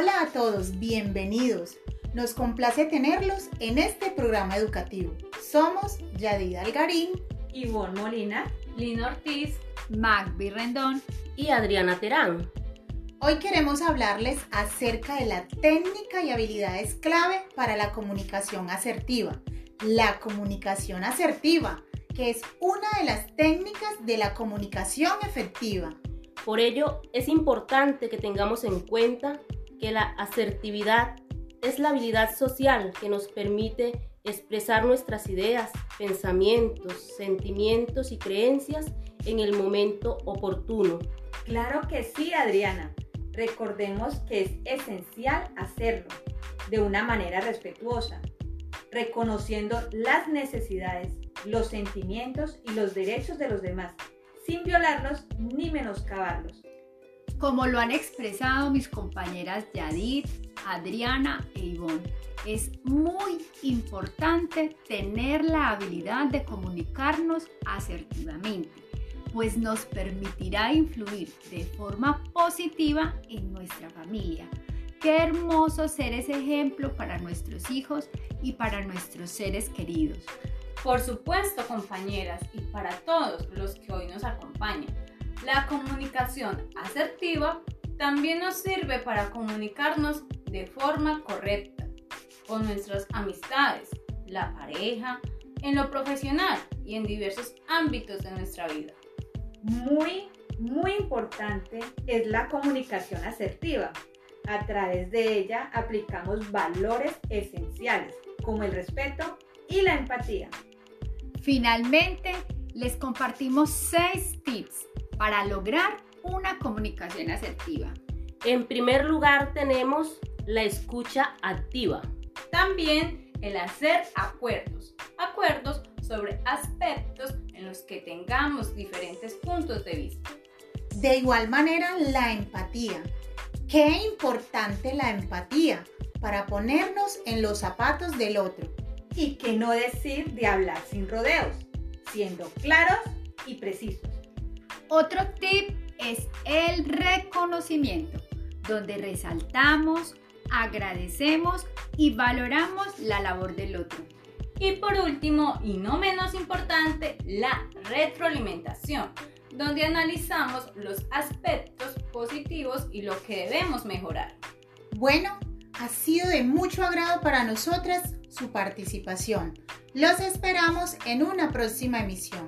Hola a todos, bienvenidos. Nos complace tenerlos en este programa educativo. Somos Yadida Algarín, Ivonne Molina, Lina Ortiz, Magby Rendón y Adriana Terán. Hoy queremos hablarles acerca de la técnica y habilidades clave para la comunicación asertiva. La comunicación asertiva, que es una de las técnicas de la comunicación efectiva. Por ello, es importante que tengamos en cuenta que la asertividad es la habilidad social que nos permite expresar nuestras ideas, pensamientos, sentimientos y creencias en el momento oportuno. Claro que sí, Adriana. Recordemos que es esencial hacerlo de una manera respetuosa, reconociendo las necesidades, los sentimientos y los derechos de los demás, sin violarlos ni menoscabarlos. Como lo han expresado mis compañeras Yadid, Adriana e Ivonne, es muy importante tener la habilidad de comunicarnos asertivamente pues nos permitirá influir de forma positiva en nuestra familia. Qué hermoso ser ese ejemplo para nuestros hijos y para nuestros seres queridos. Por supuesto, compañeras, y para todos los que hoy nos acompañan, la comunicación asertiva también nos sirve para comunicarnos de forma correcta con nuestras amistades, la pareja, en lo profesional y en diversos ámbitos de nuestra vida muy, muy importante es la comunicación asertiva. A través de ella aplicamos valores esenciales como el respeto y la empatía. Finalmente, les compartimos seis tips para lograr una comunicación asertiva. En primer lugar tenemos la escucha activa. También el hacer acuerdos. Acuerdos sobre aspectos en los que tengamos diferentes puntos de vista. De igual manera, la empatía. Qué importante la empatía para ponernos en los zapatos del otro. Y qué no decir de hablar sin rodeos, siendo claros y precisos. Otro tip es el reconocimiento, donde resaltamos, agradecemos y valoramos la labor del otro. Y por último, y no menos importante, la retroalimentación, donde analizamos los aspectos positivos y lo que debemos mejorar. Bueno, ha sido de mucho agrado para nosotras su participación. Los esperamos en una próxima emisión.